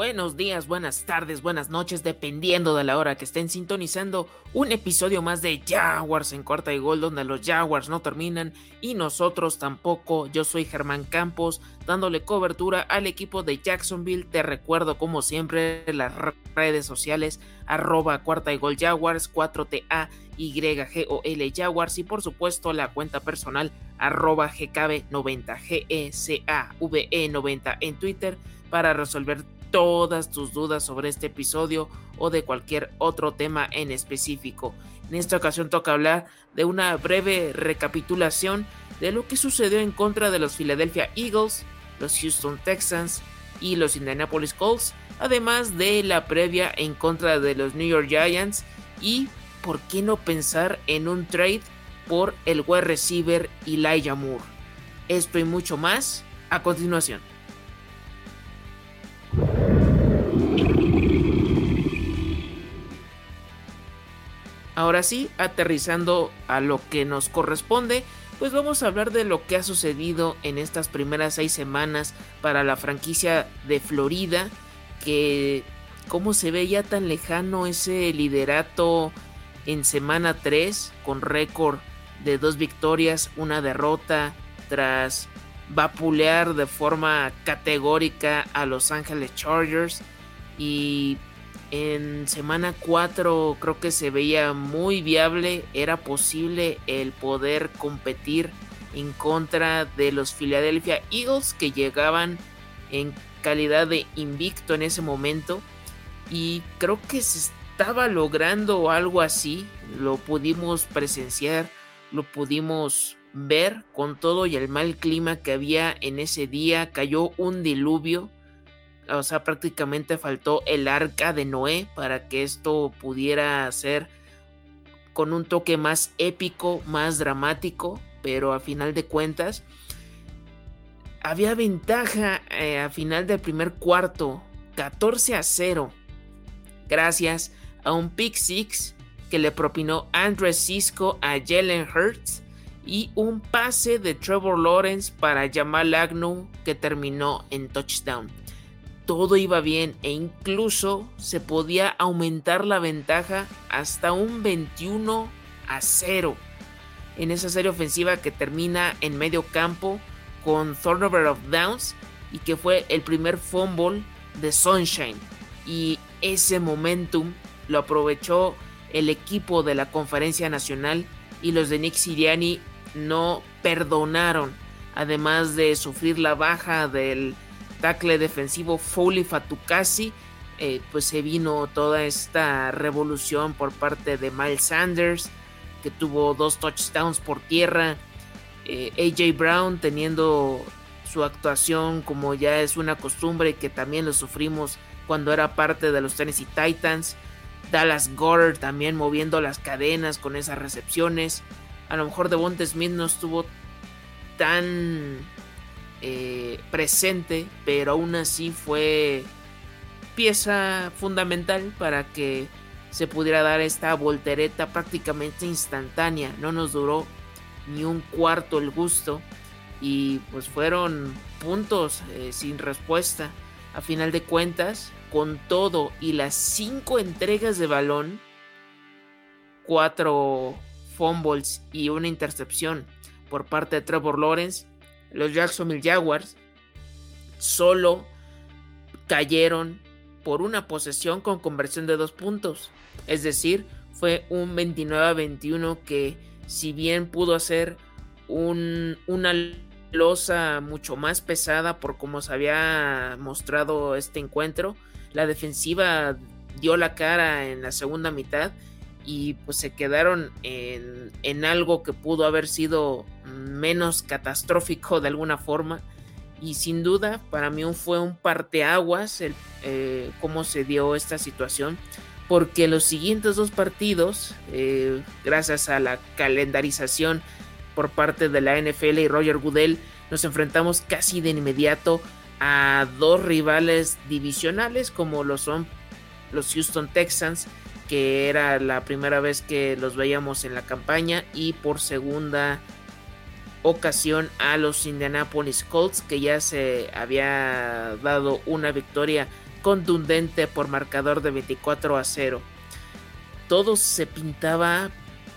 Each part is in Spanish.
buenos días, buenas tardes, buenas noches, dependiendo de la hora que estén sintonizando un episodio más de Jaguars en corta y gol, donde los Jaguars no terminan y nosotros tampoco. Yo soy Germán Campos, dándole cobertura al equipo de Jacksonville. Te recuerdo, como siempre, las redes sociales, arroba cuarta y gol Jaguars, 4TA. YGOL Jaguars y por supuesto la cuenta personal arroba GKB90 GECAVE90 en Twitter para resolver todas tus dudas sobre este episodio o de cualquier otro tema en específico. En esta ocasión toca hablar de una breve recapitulación de lo que sucedió en contra de los Philadelphia Eagles, los Houston Texans y los Indianapolis Colts, además de la previa en contra de los New York Giants y por qué no pensar en un trade por el wide receiver Elijah Moore. Esto y mucho más a continuación. Ahora sí, aterrizando a lo que nos corresponde, pues vamos a hablar de lo que ha sucedido en estas primeras seis semanas para la franquicia de Florida, que cómo se ve ya tan lejano ese liderato en semana 3 con récord de dos victorias, una derrota, tras vapulear de forma categórica a Los Ángeles Chargers. Y en semana 4 creo que se veía muy viable, era posible el poder competir en contra de los Philadelphia Eagles que llegaban en calidad de invicto en ese momento. Y creo que se estaba logrando algo así, lo pudimos presenciar, lo pudimos ver con todo y el mal clima que había en ese día, cayó un diluvio o sea, prácticamente faltó el arca de Noé para que esto pudiera ser con un toque más épico, más dramático, pero a final de cuentas había ventaja eh, a final del primer cuarto, 14 a 0, gracias a un pick six que le propinó Andrew Cisco a Jalen Hurts y un pase de Trevor Lawrence para Jamal Agnew que terminó en touchdown todo iba bien e incluso se podía aumentar la ventaja hasta un 21 a 0 en esa serie ofensiva que termina en medio campo con turnover of downs y que fue el primer fumble de Sunshine. Y ese momentum lo aprovechó el equipo de la conferencia nacional y los de Nick Siriani no perdonaron además de sufrir la baja del tackle defensivo Foley Fatukasi, eh, pues se vino toda esta revolución por parte de Miles Sanders, que tuvo dos touchdowns por tierra. Eh, AJ Brown teniendo su actuación como ya es una costumbre que también lo sufrimos cuando era parte de los Tennessee Titans. Dallas Goddard también moviendo las cadenas con esas recepciones. A lo mejor Devonta Smith no estuvo tan eh, presente, pero aún así fue pieza fundamental para que se pudiera dar esta voltereta prácticamente instantánea. No nos duró ni un cuarto el gusto y pues fueron puntos eh, sin respuesta. A final de cuentas, con todo y las cinco entregas de balón, cuatro fumbles y una intercepción por parte de Trevor Lawrence, los Jacksonville Jaguars solo cayeron por una posesión con conversión de dos puntos. Es decir, fue un 29 a 21 que si bien pudo hacer un, una losa mucho más pesada por como se había mostrado este encuentro, la defensiva dio la cara en la segunda mitad y pues se quedaron en, algo que pudo haber sido menos catastrófico de alguna forma. Y sin duda para mí fue un parteaguas el, eh, cómo se dio esta situación porque los siguientes dos partidos eh, gracias a la calendarización por parte de la NFL y Roger Goodell nos enfrentamos casi de inmediato a dos rivales divisionales como lo son los Houston Texans que era la primera vez que los veíamos en la campaña y por segunda ocasión a los Indianapolis Colts que ya se había dado una victoria contundente por marcador de 24 a 0. Todo se pintaba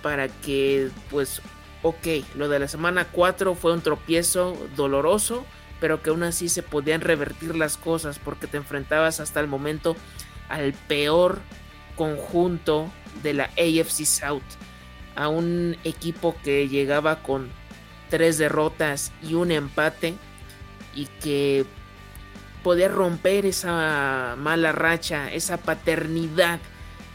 para que, pues, ok, lo de la semana 4 fue un tropiezo doloroso, pero que aún así se podían revertir las cosas porque te enfrentabas hasta el momento al peor conjunto de la AFC South, a un equipo que llegaba con tres derrotas y un empate y que podía romper esa mala racha, esa paternidad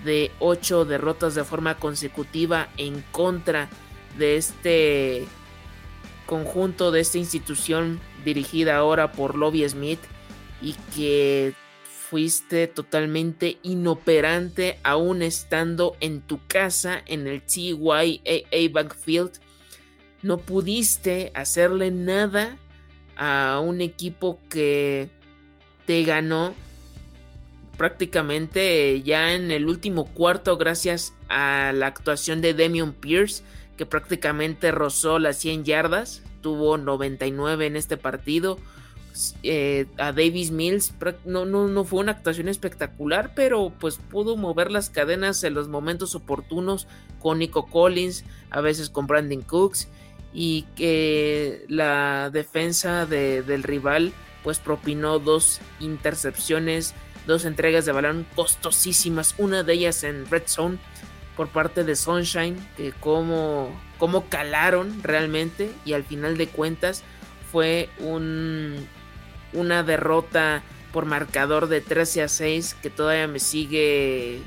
de ocho derrotas de forma consecutiva en contra de este conjunto, de esta institución dirigida ahora por Lobby Smith y que fuiste totalmente inoperante aún estando en tu casa en el TYAA Bankfield. No pudiste hacerle nada a un equipo que te ganó prácticamente ya en el último cuarto gracias a la actuación de Demion Pierce que prácticamente rozó las 100 yardas, tuvo 99 en este partido, eh, a Davis Mills no, no, no, fue una actuación espectacular, pero pues pudo mover las cadenas en los momentos oportunos con Nico Collins, a veces con Brandon Cooks, y que la defensa del rival pues propinó dos intercepciones, dos entregas de balón costosísimas, una de ellas en Red Zone por parte de Sunshine, que como, como calaron realmente y al final de cuentas fue un, una derrota por marcador de 13 a 6 que todavía me sigue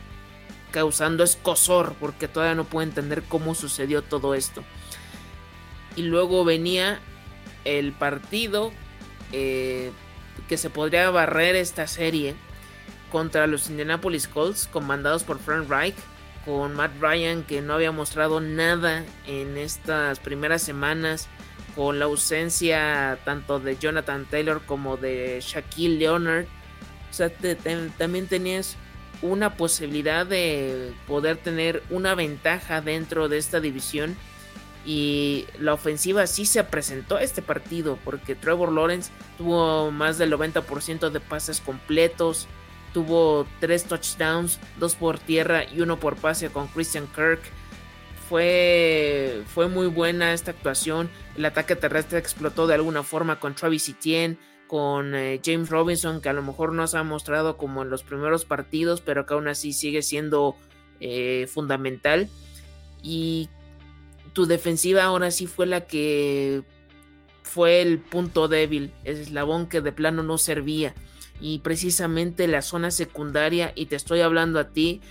causando escosor porque todavía no puedo entender cómo sucedió todo esto. Y luego venía el partido eh, que se podría barrer esta serie contra los Indianapolis Colts comandados por Frank Reich con Matt Ryan que no había mostrado nada en estas primeras semanas con la ausencia tanto de Jonathan Taylor como de Shaquille Leonard. También tenías una posibilidad de poder tener una ventaja dentro de esta división. Y la ofensiva sí se presentó este partido porque Trevor Lawrence tuvo más del 90% de pases completos, tuvo tres touchdowns, dos por tierra y uno por pase con Christian Kirk fue, fue muy buena esta actuación. El ataque terrestre explotó de alguna forma con Travis Etienne, con eh, James Robinson, que a lo mejor no se ha mostrado como en los primeros partidos, pero que aún así sigue siendo eh, fundamental. Y tu defensiva ahora sí fue la que fue el punto débil, el eslabón que de plano no servía. Y precisamente la zona secundaria, y te estoy hablando a ti,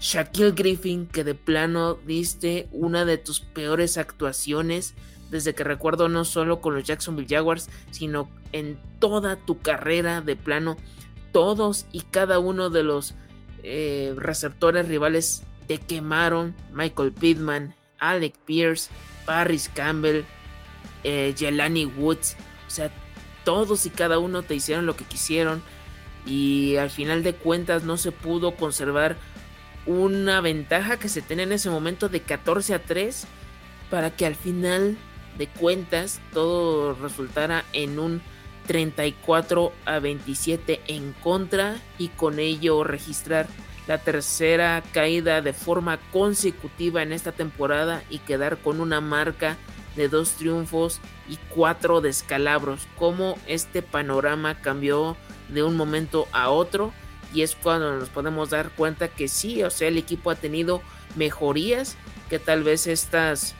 Shaquille Griffin, que de plano diste una de tus peores actuaciones desde que recuerdo no solo con los Jacksonville Jaguars, sino en toda tu carrera de plano. Todos y cada uno de los eh, receptores rivales te quemaron. Michael Pittman, Alec Pierce, Paris Campbell, eh, Jelani Woods. O sea, todos y cada uno te hicieron lo que quisieron. Y al final de cuentas no se pudo conservar una ventaja que se tenía en ese momento de 14 a 3 para que al final de cuentas todo resultara en un 34 a 27 en contra y con ello registrar la tercera caída de forma consecutiva en esta temporada y quedar con una marca de dos triunfos y cuatro descalabros. Cómo este panorama cambió de un momento a otro y es cuando nos podemos dar cuenta que sí, o sea, el equipo ha tenido mejorías, que tal vez estas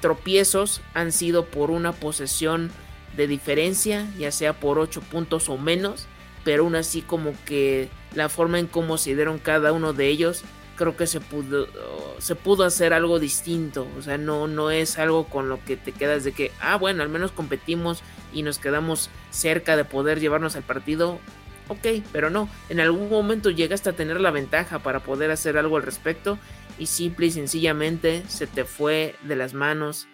tropiezos han sido por una posesión de diferencia, ya sea por 8 puntos o menos, pero aún así como que la forma en cómo se dieron cada uno de ellos, creo que se pudo, se pudo hacer algo distinto, o sea, no, no es algo con lo que te quedas de que, ah, bueno, al menos competimos y nos quedamos cerca de poder llevarnos al partido, ok, pero no, en algún momento llegaste a tener la ventaja para poder hacer algo al respecto y simple y sencillamente se te fue de las manos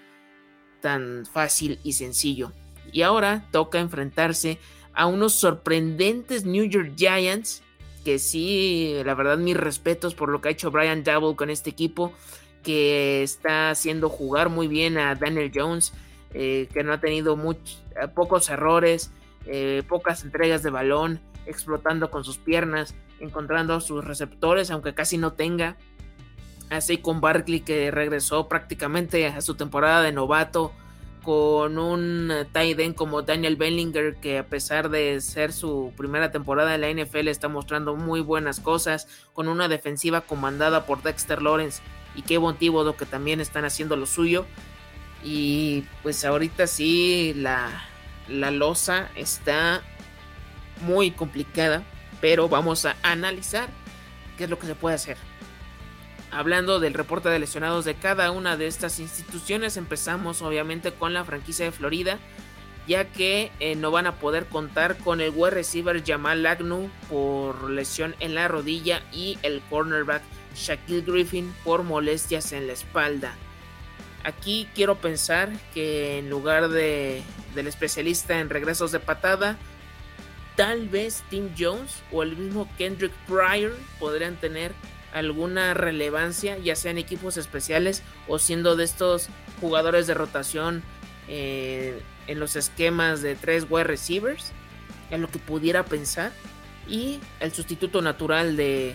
tan fácil y sencillo. Y ahora toca enfrentarse a unos sorprendentes New York Giants, que sí, la verdad mis respetos por lo que ha hecho Brian Double con este equipo, que está haciendo jugar muy bien a Daniel Jones, eh, que no ha tenido pocos errores, eh, pocas entregas de balón, explotando con sus piernas, encontrando sus receptores, aunque casi no tenga. Así con Barkley que regresó prácticamente a su temporada de novato con un tight end como Daniel Bellinger que a pesar de ser su primera temporada en la NFL está mostrando muy buenas cosas, con una defensiva comandada por Dexter Lawrence y Kevin Thibodeau que también están haciendo lo suyo. Y pues ahorita sí la, la losa está muy complicada, pero vamos a analizar qué es lo que se puede hacer. Hablando del reporte de lesionados de cada una de estas instituciones, empezamos obviamente con la franquicia de Florida, ya que eh, no van a poder contar con el wide receiver Jamal Agnew por lesión en la rodilla y el cornerback Shaquille Griffin por molestias en la espalda. Aquí quiero pensar que en lugar de, del especialista en regresos de patada, tal vez Tim Jones o el mismo Kendrick Pryor podrían tener alguna relevancia, ya sea en equipos especiales o siendo de estos jugadores de rotación eh, en los esquemas de tres wide receivers, en lo que pudiera pensar. Y el sustituto natural de,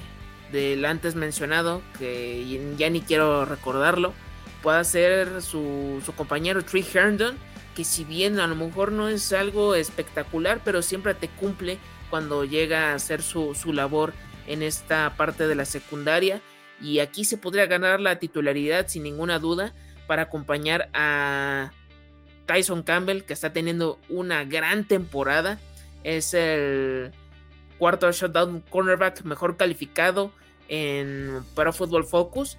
del antes mencionado, que ya ni quiero recordarlo, pueda ser su, su compañero Tree Herndon, que si bien a lo mejor no es algo espectacular, pero siempre te cumple cuando llega a hacer su, su labor en esta parte de la secundaria. Y aquí se podría ganar la titularidad sin ninguna duda para acompañar a Tyson Campbell que está teniendo una gran temporada. Es el cuarto shutdown cornerback mejor calificado en Pro Football Focus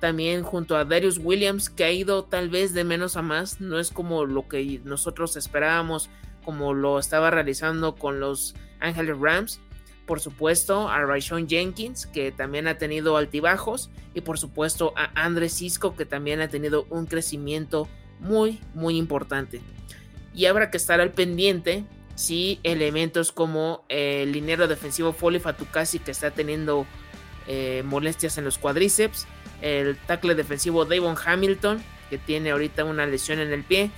también junto a Darius Williams que ha ido tal vez de menos a más no es como lo que nosotros esperábamos como lo estaba realizando con los Angeles Rams por supuesto a Raishon Jenkins, que también ha tenido altibajos, y por supuesto a Andrés Cisco, que también ha tenido un crecimiento muy, muy importante. Y habrá que estar al pendiente si elementos como el linero defensivo Foley Fatukasi, que está teniendo eh, molestias en los cuádriceps, el tackle defensivo Davon Hamilton, que tiene ahorita una lesión en el pie,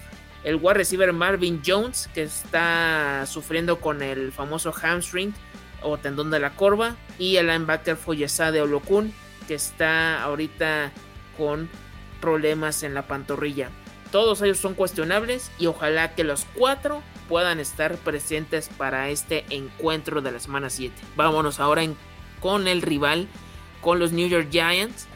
el wide receiver Marvin Jones, que está sufriendo con el famoso hamstring, o tendón de la corva. Y el linebacker de Olokun, que está ahorita con problemas en la pantorrilla. Todos ellos son cuestionables y ojalá que los cuatro puedan estar presentes para este encuentro de la semana 7. Vámonos ahora con el rival, con los New York Giants.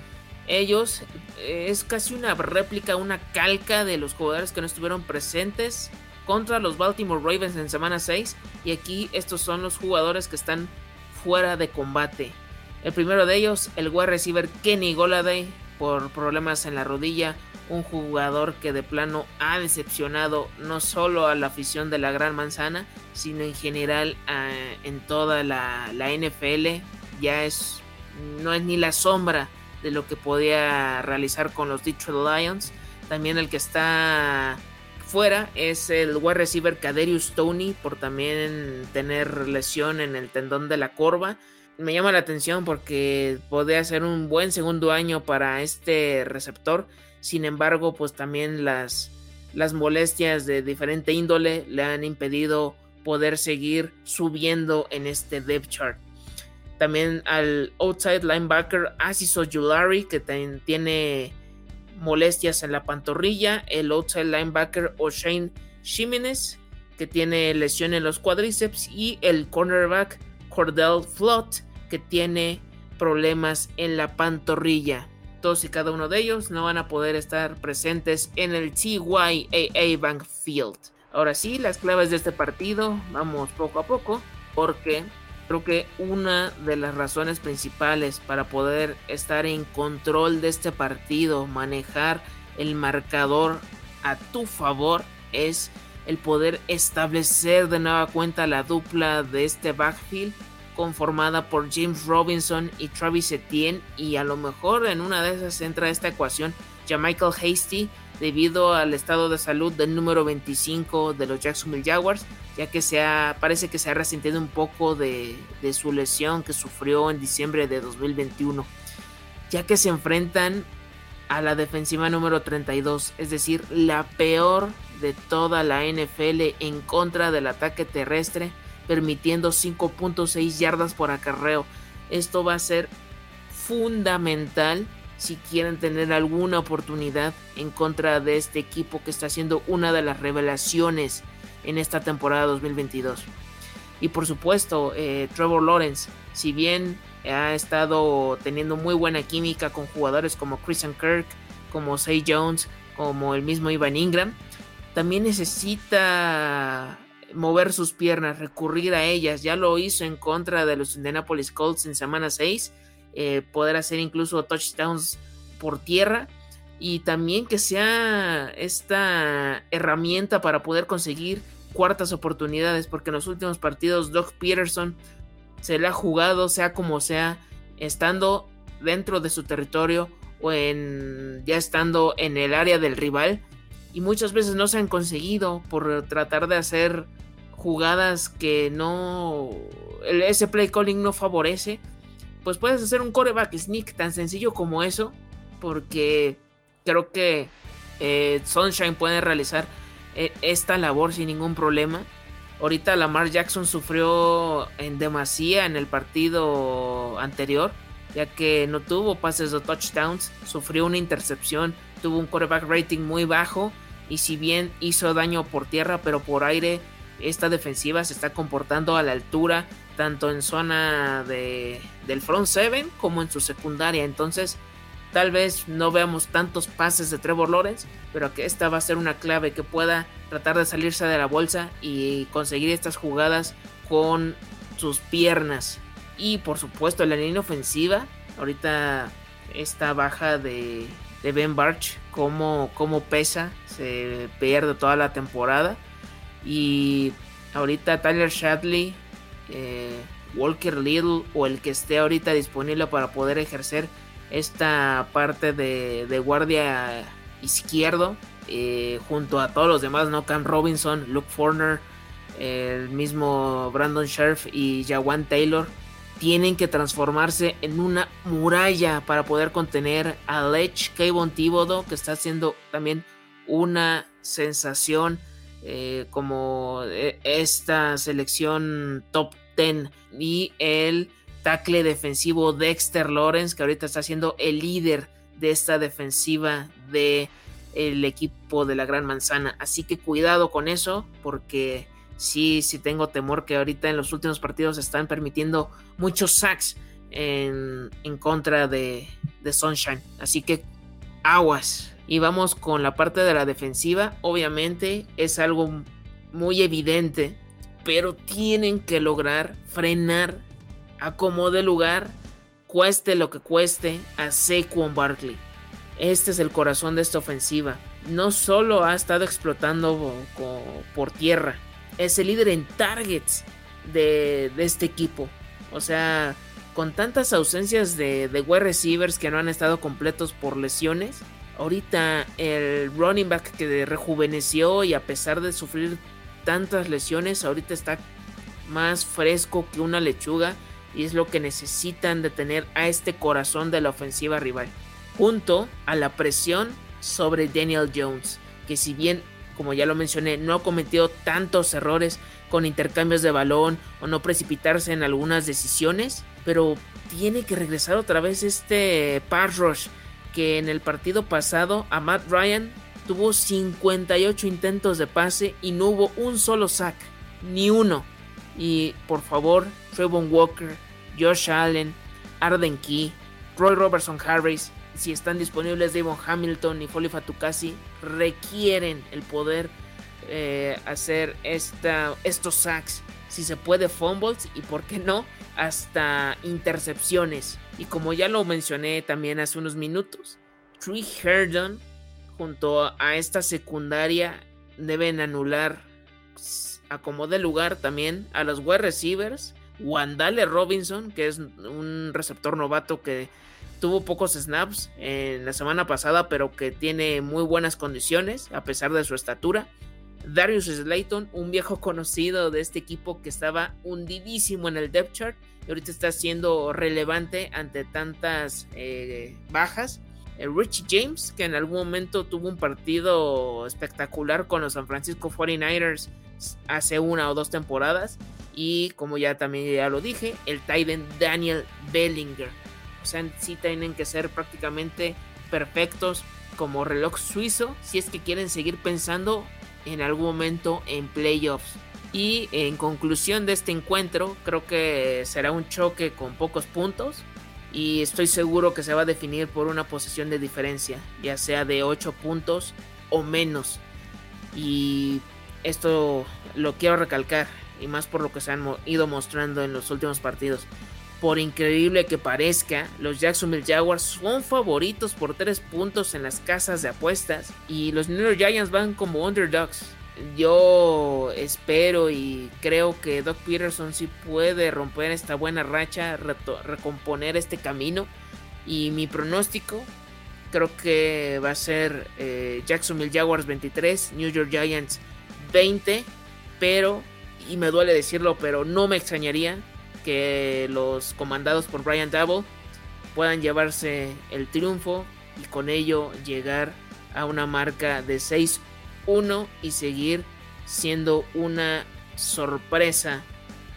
Ellos eh, es casi una réplica, una calca de los jugadores que no estuvieron presentes contra los Baltimore Ravens en semana 6 y aquí estos son los jugadores que están fuera de combate. El primero de ellos, el wide receiver Kenny Goladay por problemas en la rodilla, un jugador que de plano ha decepcionado no solo a la afición de la Gran Manzana, sino en general en toda la, la NFL. Ya es no es ni la sombra de lo que podía realizar con los Detroit Lions. También el que está fuera es el wide receiver Kaderius Tony por también tener lesión en el tendón de la corva. Me llama la atención porque podría ser un buen segundo año para este receptor. Sin embargo, pues también las, las molestias de diferente índole le han impedido poder seguir subiendo en este depth chart. También al outside linebacker Asis Ojulari que tiene molestias en la pantorrilla, el outside linebacker O'Shane Jimenez, que tiene lesión en los cuádriceps, y el cornerback Cordell Flott, que tiene problemas en la pantorrilla. Todos y cada uno de ellos no van a poder estar presentes en el TYAA Bank Field. Ahora sí, las claves de este partido, vamos poco a poco, porque creo que una de las razones principales para poder estar en control de este partido, manejar el marcador a tu favor, es el poder establecer de nueva cuenta la dupla de este backfield conformada por James Robinson y Travis Etienne y a lo mejor en una de esas entra esta ecuación ya Michael Hasty debido al estado de salud del número 25 de los Jacksonville Jaguars, ya que se parece que se ha resentido un poco de, de su lesión que sufrió en diciembre de 2021, ya que se enfrentan a la defensiva número 32, es decir, la peor de toda la NFL en contra del ataque terrestre, permitiendo 5.6 yardas por acarreo. Esto va a ser fundamental si quieren tener alguna oportunidad en contra de este equipo que está siendo una de las revelaciones en esta temporada 2022. Y por supuesto, eh, Trevor Lawrence, si bien ha estado teniendo muy buena química con jugadores como Christian Kirk, como Say Jones, como el mismo Ivan Ingram, también necesita mover sus piernas, recurrir a ellas. Ya lo hizo en contra de los Indianapolis Colts en semana 6 eh, poder hacer incluso touchdowns por tierra y también que sea esta herramienta para poder conseguir cuartas oportunidades porque en los últimos partidos Doug Peterson se le ha jugado sea como sea estando dentro de su territorio o en ya estando en el área del rival y muchas veces no se han conseguido por tratar de hacer jugadas que no ese play calling no favorece pues puedes hacer un coreback sneak tan sencillo como eso, porque creo que eh, Sunshine puede realizar eh, esta labor sin ningún problema. Ahorita Lamar Jackson sufrió en demasía en el partido anterior, ya que no tuvo pases de touchdowns, sufrió una intercepción, tuvo un coreback rating muy bajo y si bien hizo daño por tierra, pero por aire, esta defensiva se está comportando a la altura tanto en zona de, del front seven como en su secundaria. Entonces, tal vez no veamos tantos pases de Trevor Lawrence, pero que esta va a ser una clave que pueda tratar de salirse de la bolsa y conseguir estas jugadas con sus piernas. Y por supuesto, la línea ofensiva, ahorita esta baja de, de Ben Barch, como, como pesa, se pierde toda la temporada. Y ahorita Tyler Shadley eh, Walker Little o el que esté ahorita disponible para poder ejercer esta parte de, guardia izquierdo eh, junto a todos los demás, ¿no? Cam Robinson, Luke Forner, el mismo Brandon Scherf y Jawan Taylor tienen que transformarse en una muralla para poder contener a Lech Kayvon Thibodeau que está haciendo también una sensación eh, como esta selección top y el tackle defensivo Dexter Lawrence, que ahorita está siendo el líder de esta defensiva de el equipo de la Gran Manzana. Así que cuidado con eso, porque sí, sí tengo temor que ahorita en los últimos partidos están permitiendo muchos sacks en, en contra de, de Sunshine. Así que aguas. Y vamos con la parte de la defensiva. Obviamente es algo muy evidente pero tienen que lograr frenar a como de lugar, cueste lo que cueste, a Saquon Barkley. Este es el corazón de esta ofensiva. No solo ha estado explotando por tierra, es el líder en targets de, este equipo. O sea, con tantas ausencias de, de wide receivers que no han estado completos por lesiones, ahorita el running back que rejuveneció y a pesar de sufrir tantas lesiones, ahorita está más fresco que una lechuga y es lo que necesitan de tener a este corazón de la ofensiva rival. Junto a la presión sobre Daniel Jones, que si bien, como ya lo mencioné, no ha cometido tantos errores con intercambios de balón o no precipitarse en algunas decisiones, pero tiene que regresar otra vez este pass rush que en el partido pasado a Matt Ryan tuvo 58 intentos de pase y no hubo un solo sack, ni uno. Y por favor, Trevon Walker, Josh Allen, Arden Key, Roy Robertson Harris, si están disponibles Devon Hamilton y Foley Fatukasi, requieren el poder eh, hacer esta, estos sacks. Si se puede, fumbles y por qué no, hasta intercepciones. Y como ya lo mencioné también hace unos minutos, Tree Herdon junto a esta secundaria deben anular a como de lugar también a los wide receivers. Wandale Robinson, que es un receptor novato que tuvo pocos snaps en la semana pasada, pero que tiene muy buenas condiciones a pesar de su estatura. Darius Slayton, un viejo conocido de este equipo que estaba hundidísimo en el depth chart y ahorita está siendo relevante ante tantas eh, bajas. Rich James, que en algún momento tuvo un partido espectacular con los San Francisco 49ers hace una o dos temporadas. Y como ya también ya lo dije, el Titan Daniel Bellinger. O sea, sí tienen que ser prácticamente perfectos como reloj suizo si es que quieren seguir pensando en algún momento en playoffs. Y en conclusión de este encuentro, creo que será un choque con pocos puntos. Y estoy seguro que se va a definir por una posición de diferencia, ya sea de 8 puntos o menos. Y esto lo quiero recalcar, y más por lo que se han ido mostrando en los últimos partidos. Por increíble que parezca, los Jacksonville Jaguars son favoritos por 3 puntos en las casas de apuestas y los New York Giants van como underdogs yo espero y creo que Doc Peterson sí puede romper esta buena racha, recomponer este camino. Y mi pronóstico creo que va a ser eh, Jacksonville Jaguars 23, New York Giants 20. Pero, y me duele decirlo, pero no me extrañaría que los comandados por Brian Double puedan llevarse el triunfo y con ello llegar a una marca de 6 uno y seguir siendo una sorpresa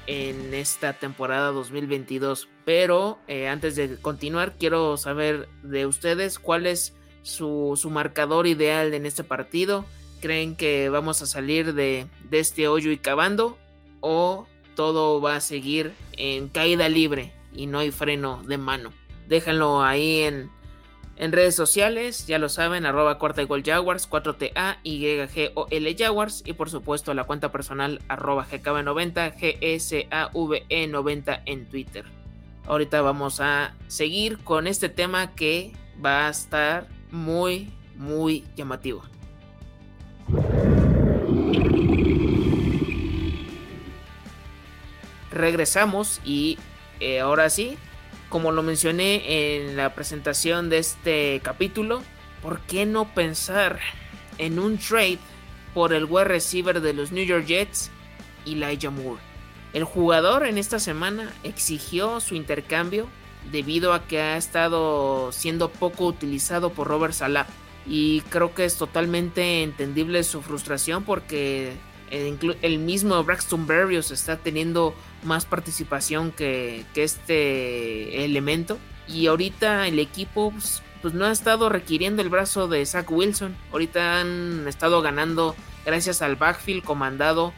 en esta temporada 2022. Pero eh, antes de continuar, quiero saber de ustedes cuál es su, marcador ideal en este partido. ¿Creen que vamos a salir de, de este hoyo y cavando? ¿O todo va a seguir en caída libre y no hay freno de mano? Déjenlo ahí en, en redes sociales, ya lo saben, arroba cuarta y Jaguars, 4TA, YGOL Jaguars y por supuesto la cuenta personal arroba GKB90, GSAVE90 en Twitter. Ahorita vamos a seguir con este tema que va a estar muy, muy llamativo. Regresamos y eh, ahora sí, como lo mencioné en la presentación de este capítulo, ¿por qué no pensar en un trade por el wide receiver de los New York Jets, Elijah Moore? El jugador en esta semana exigió su intercambio debido a que ha estado siendo poco utilizado por Robert Salah. Y creo que es totalmente entendible su frustración porque el, mismo Braxton Berrios está teniendo más participación que, este elemento. Y ahorita el equipo pues, pues, no ha estado requiriendo el brazo de Zach Wilson. Ahorita han estado ganando gracias al backfield comandado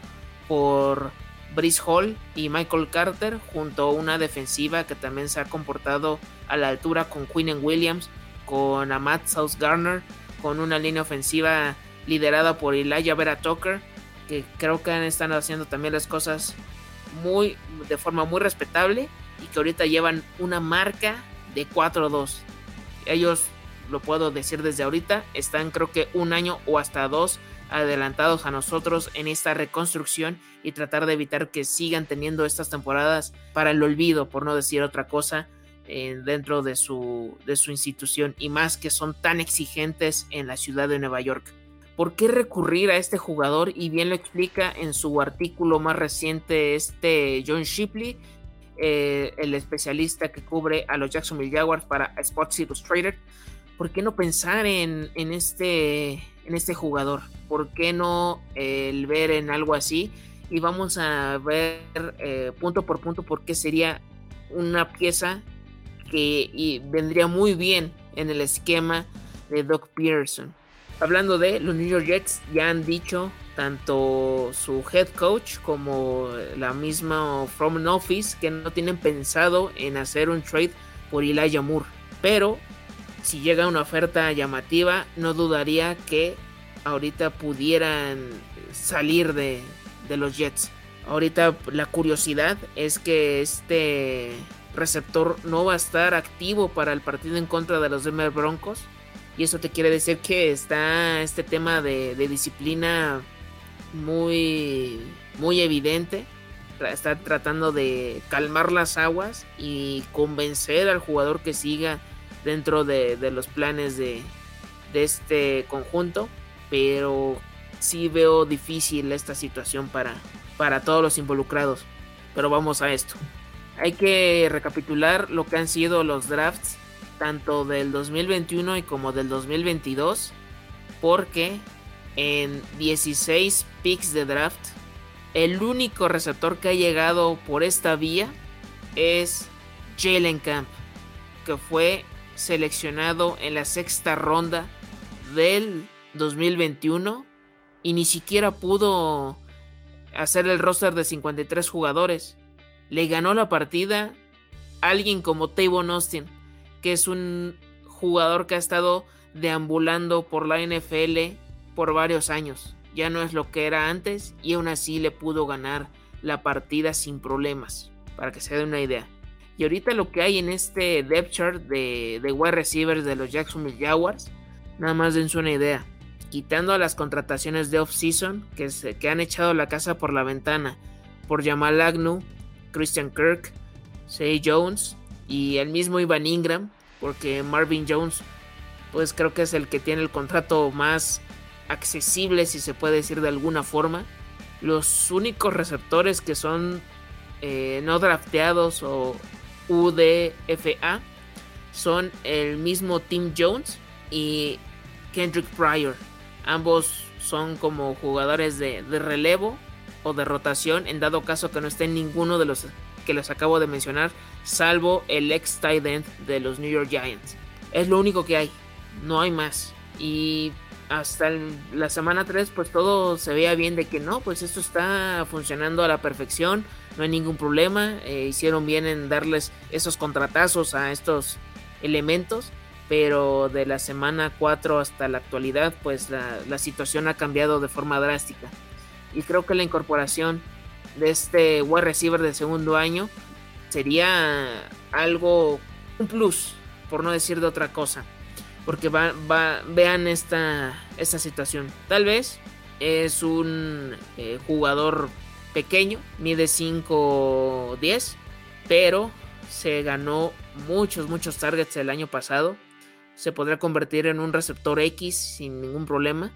por Brice Hall y Michael Carter, junto a una defensiva que también se ha comportado a la altura con Quinn Williams, con Amat South Garner, con una línea ofensiva liderada por Elijah Vera Tucker que creo que están haciendo también las cosas muy de forma muy respetable y que ahorita llevan una marca de 4-2. Ellos, lo puedo decir desde ahorita, están creo que un año o hasta dos adelantados a nosotros en esta reconstrucción y tratar de evitar que sigan teniendo estas temporadas para el olvido, por no decir otra cosa, eh, dentro de su, de su institución y más que son tan exigentes en la ciudad de Nueva York. ¿Por qué recurrir a este jugador? Y bien lo explica en su artículo más reciente este John Shipley, eh, el especialista que cubre a los Jacksonville Jaguars para Sports Illustrated. ¿Por qué no pensar en, este, en este jugador? ¿Por qué no el ver en algo así? Y vamos a ver eh, punto por punto por qué sería una pieza que vendría muy bien en el esquema de Doc Pearson. Hablando de los New York Jets, ya han dicho tanto su head coach como la misma From Office que no tienen pensado en hacer un trade por Elijah Moore. Pero si llega una oferta llamativa, no dudaría que ahorita pudieran salir de, de los Jets. Ahorita la curiosidad es que este receptor no va a estar activo para el partido en contra de los Denver Broncos y eso te quiere decir que está este tema de, disciplina muy, muy evidente. Está tratando de calmar las aguas y convencer al jugador que siga dentro de, los planes de, de este conjunto. Pero sí veo difícil esta situación para, para todos los involucrados. Pero vamos a esto. Hay que recapitular lo que han sido los drafts tanto del 2021 y como del 2022, porque en 16 picks de draft, el único receptor que ha llegado por esta vía es Jalen Camp, que fue seleccionado en la sexta ronda del 2021 y ni siquiera pudo hacer el roster de 53 jugadores. Le ganó la partida alguien como Tavon Austin, es un jugador que ha estado deambulando por la NFL por varios años. Ya no es lo que era antes y aún así le pudo ganar la partida sin problemas, para que se dé una idea. Y ahorita lo que hay en este depth chart de, de wide receivers de los Jacksonville Jaguars, nada más dense una idea. Quitando a las contrataciones de off-season que, que han echado la casa por la ventana por Jamal Agnew, Christian Kirk, Say Jones y el mismo Ivan Ingram, porque Marvin Jones, pues creo que es el que tiene el contrato más accesible, si se puede decir de alguna forma. Los únicos receptores que son eh, no drafteados o UDFA son el mismo Tim Jones y Kendrick Pryor. Ambos son como jugadores de, de relevo o de rotación en dado caso que no estén ninguno de los que les acabo de mencionar, salvo el ex tight end de los New York Giants. Es lo único que hay, no hay más. Y hasta la semana 3 pues todo se veía bien de que no, pues esto está funcionando a la perfección, no hay ningún problema, eh, hicieron bien en darles esos contratazos a estos elementos, pero de la semana 4 hasta la actualidad pues la, la situación ha cambiado de forma drástica. Y creo que la incorporación de este wide receiver del segundo año sería algo, un plus, por no decir de otra cosa. Porque va, va, vean esta, esta situación. Tal vez es un eh, jugador pequeño, mide 5-10, pero se ganó muchos, muchos targets el año pasado. Se podrá convertir en un receptor X sin ningún problema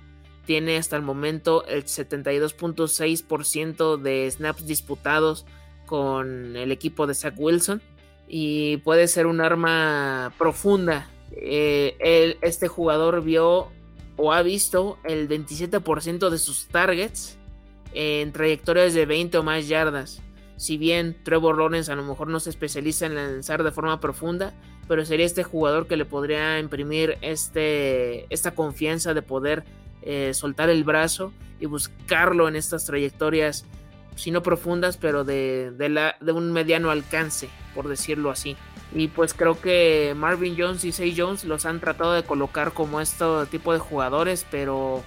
tiene hasta el momento el 72.6% de snaps disputados con el equipo de Zach Wilson y puede ser un arma profunda. Eh, este jugador vio o ha visto el 27% de sus targets en trayectorias de 20 o más yardas. Si bien Trevor Lawrence a lo mejor no se especializa en lanzar de forma profunda, pero sería este jugador que le podría imprimir este, esta confianza de poder eh, soltar el brazo y buscarlo en estas trayectorias, si no profundas, pero de, de un mediano alcance, por decirlo así. Y pues creo que Marvin Jones y Say Jones los han tratado de colocar como este tipo de jugadores, pero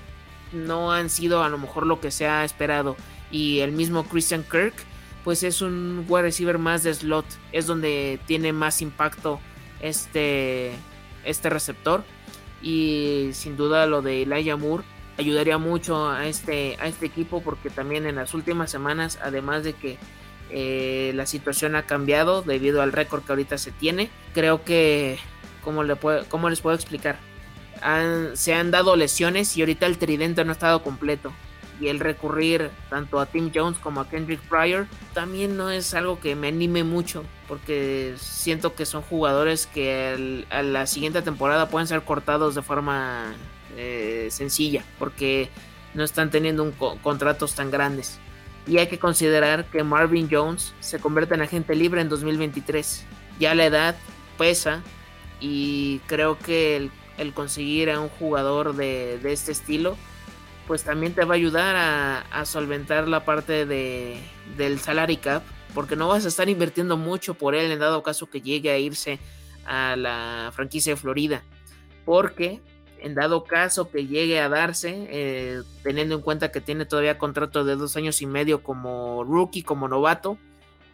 no han sido a lo mejor lo que se ha esperado. Y el mismo Christian Kirk, pues es un wide receiver más de slot, es donde tiene más impacto este, este receptor y sin duda lo de Elijah Moore ayudaría mucho a este, a este equipo porque también en las últimas semanas, además de que eh, la situación ha cambiado debido al récord que ahorita se tiene, creo que, ¿cómo, le cómo les puedo explicar? se han dado lesiones y ahorita el tridente no ha estado completo y el recurrir tanto a Tim Jones como a Kendrick Pryor también no es algo que me anime mucho porque siento que son jugadores que a la siguiente temporada pueden ser cortados de forma eh, sencilla porque no están teniendo un contratos tan grandes. Y hay que considerar que Marvin Jones se convierte en agente libre en 2023. Ya la edad pesa y creo que el, conseguir a un jugador de este estilo pues también te va a ayudar a, solventar la parte de, del salary cap, porque no vas a estar invirtiendo mucho por él en dado caso que llegue a irse a la franquicia de Florida, porque en dado caso que llegue a darse, eh, teniendo en cuenta que tiene todavía contrato de dos años y medio como rookie, como novato,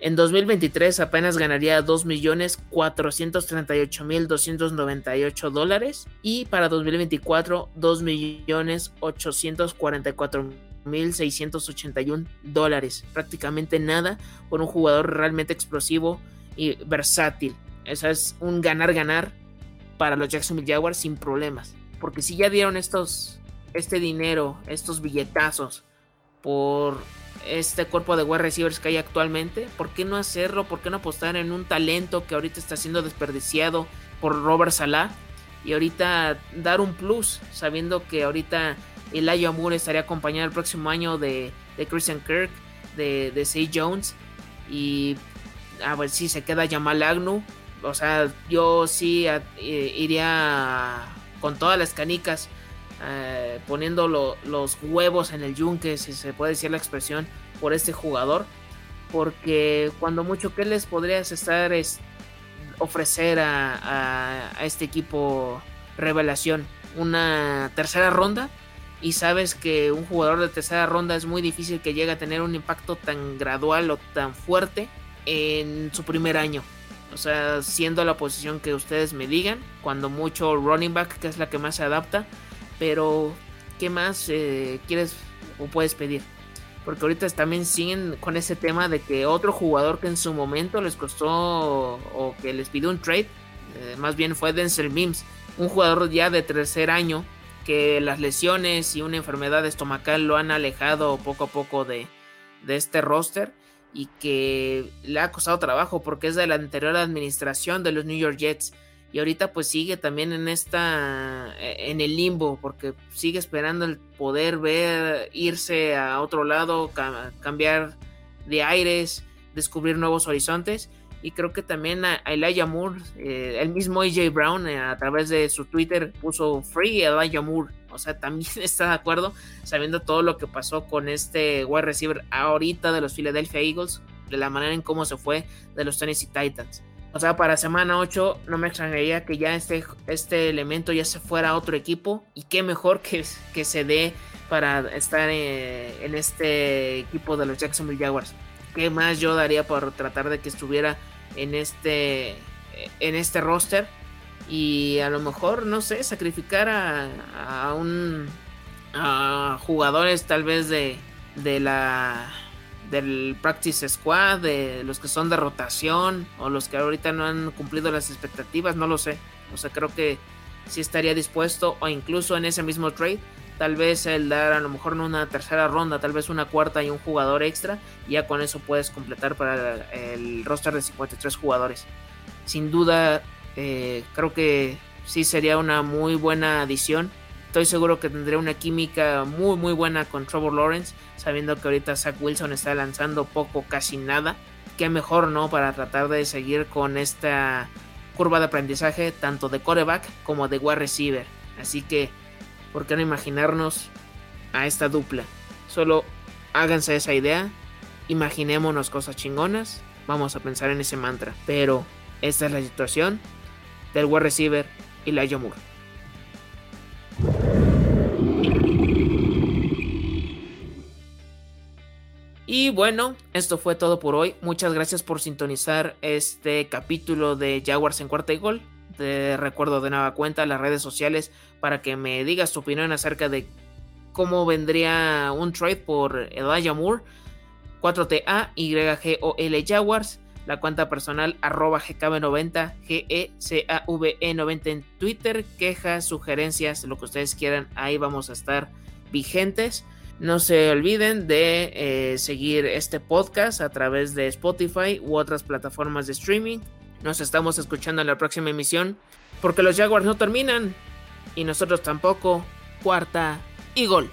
en 2023 apenas ganaría 2.438.298 dólares y para 2024 2.844.681 dólares. Prácticamente nada por un jugador realmente explosivo y versátil. Eso es un ganar-ganar para los Jacksonville Jaguars sin problemas. Porque si ya dieron estos, este dinero, estos billetazos por este cuerpo de wide receivers que hay actualmente. ¿Por qué no hacerlo? ¿Por qué no apostar en un talento que ahorita está siendo desperdiciado por Robert Salah? Y ahorita dar un plus, sabiendo que ahorita Elijah Moore estaría acompañado el próximo año de, Christian Kirk. de, de Say Jones. Y a ver si se queda Jamal Agnew. O sea, yo sí eh, iría con todas las canicas. Eh, poniendo los huevos en el yunque, si se puede decir la expresión, por este jugador. Porque cuando mucho, ¿qué les podrías estar ofrecer a, este equipo revelación? Una tercera ronda. Y sabes que un jugador de tercera ronda es muy difícil que llegue a tener un impacto tan gradual o tan fuerte en su primer año. O sea, siendo la posición que ustedes me digan, cuando mucho running back, que es la que más se adapta. Pero, ¿qué más eh, quieres o puedes pedir? Porque ahorita también siguen con ese tema de que otro jugador que en su momento les costó o que les pidió un trade, eh, más bien fue Denzel Mims, un jugador ya de tercer año que las lesiones y una enfermedad estomacal lo han alejado poco a poco de, de este roster y que le ha costado trabajo porque es de la anterior administración de los New York Jets y ahorita pues sigue también en esta e, en el limbo porque sigue esperando el poder ver irse a otro lado cambiar de aires descubrir nuevos horizontes y creo que también a Elijah Moore eh, el mismo AJ Brown eh, a través de su Twitter puso free Elijah Moore o sea también está de acuerdo sabiendo todo lo que pasó con este wide receiver ahorita de los Philadelphia Eagles de la manera en cómo se fue de los Tennessee Titans o sea, para semana 8 no me extrañaría que ya este, este elemento ya se fuera a otro equipo. Y qué mejor que, que se dé para estar eh, en, este equipo de los Jacksonville Jaguars. ¿Qué más yo daría por tratar de que estuviera en este, en este roster? Y a lo mejor, no sé, sacrificar a, a un a jugadores tal vez de, de la del practice squad, de los que son de rotación o los que ahorita no han cumplido las expectativas, no lo sé. O sea, creo que sí estaría dispuesto o incluso en ese mismo trade, tal vez el dar a lo mejor en una tercera ronda, tal vez una cuarta y un jugador extra, y ya con eso puedes completar para el roster de 53 jugadores. Sin duda, eh, creo que sí sería una muy buena adición Estoy seguro que tendré una química muy muy buena con Trevor Lawrence, sabiendo que ahorita Zach Wilson está lanzando poco, casi nada. Qué mejor, ¿no? Para tratar de seguir con esta curva de aprendizaje, tanto de coreback como de wide receiver. Así que, ¿por qué no imaginarnos a esta dupla? Solo háganse esa idea, imaginémonos cosas chingonas, vamos a pensar en ese mantra. Pero esta es la situación del wide receiver y la Moore. Bueno, esto fue todo por hoy. Muchas gracias por sintonizar este capítulo de Jaguars en cuarta y gol. Te recuerdo de nueva cuenta las redes sociales para que me digas tu opinión acerca de cómo vendría un trade por Elijah Moore. 4TA YGOL Jaguars. La cuenta personal arroba GKB90 GECAVE90 en Twitter. Quejas, sugerencias, lo que ustedes quieran. Ahí vamos a estar vigentes. No se olviden de eh, seguir este podcast a través de Spotify u otras plataformas de streaming. Nos estamos escuchando en la próxima emisión porque los Jaguars no terminan y nosotros tampoco. Cuarta y gol.